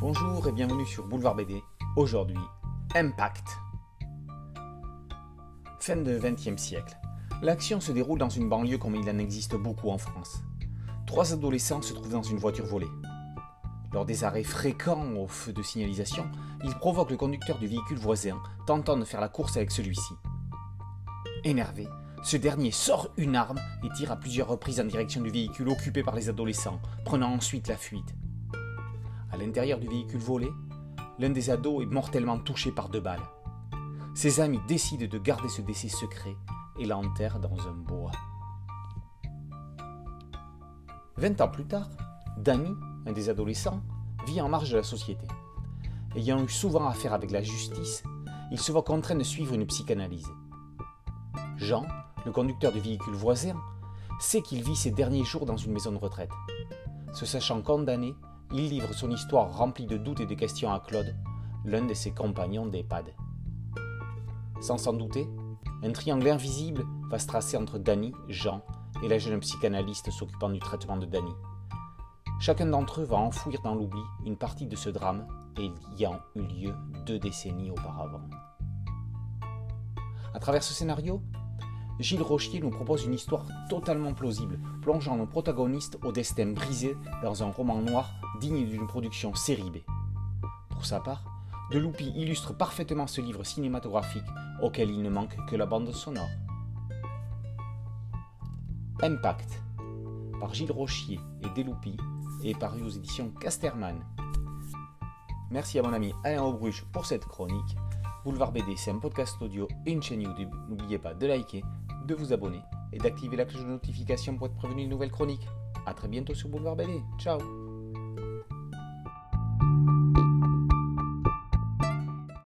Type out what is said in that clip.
Bonjour et bienvenue sur Boulevard BD. Aujourd'hui, Impact. Fin de XXe siècle. L'action se déroule dans une banlieue comme il en existe beaucoup en France. Trois adolescents se trouvent dans une voiture volée. Lors des arrêts fréquents au feu de signalisation, ils provoquent le conducteur du véhicule voisin, tentant de faire la course avec celui-ci. Énervé, ce dernier sort une arme et tire à plusieurs reprises en direction du véhicule occupé par les adolescents, prenant ensuite la fuite. À l'intérieur du véhicule volé, l'un des ados est mortellement touché par deux balles. Ses amis décident de garder ce décès secret et l'enterrent dans un bois. Vingt ans plus tard, Danny, un des adolescents, vit en marge de la société. Ayant eu souvent affaire avec la justice, il se voit contraint de suivre une psychanalyse. Jean, le conducteur du véhicule voisin, sait qu'il vit ses derniers jours dans une maison de retraite. Se sachant condamné, il livre son histoire remplie de doutes et de questions à Claude, l'un de ses compagnons d'EHPAD. Sans s'en douter, un triangle invisible va se tracer entre Danny, Jean et la jeune psychanalyste s'occupant du traitement de Danny. Chacun d'entre eux va enfouir dans l'oubli une partie de ce drame ayant eu lieu deux décennies auparavant. À travers ce scénario, Gilles Rochier nous propose une histoire totalement plausible, plongeant nos protagonistes au destin brisé dans un roman noir digne d'une production série B. Pour sa part, Deloupi illustre parfaitement ce livre cinématographique auquel il ne manque que la bande sonore. Impact, par Gilles Rochier et Deloupi, est paru aux éditions Casterman. Merci à mon ami Alain Aubruche pour cette chronique. Boulevard BD, c'est un podcast audio et une chaîne YouTube. N'oubliez pas de liker, de vous abonner et d'activer la cloche de notification pour être prévenu de nouvelles chroniques. A très bientôt sur Boulevard BD. Ciao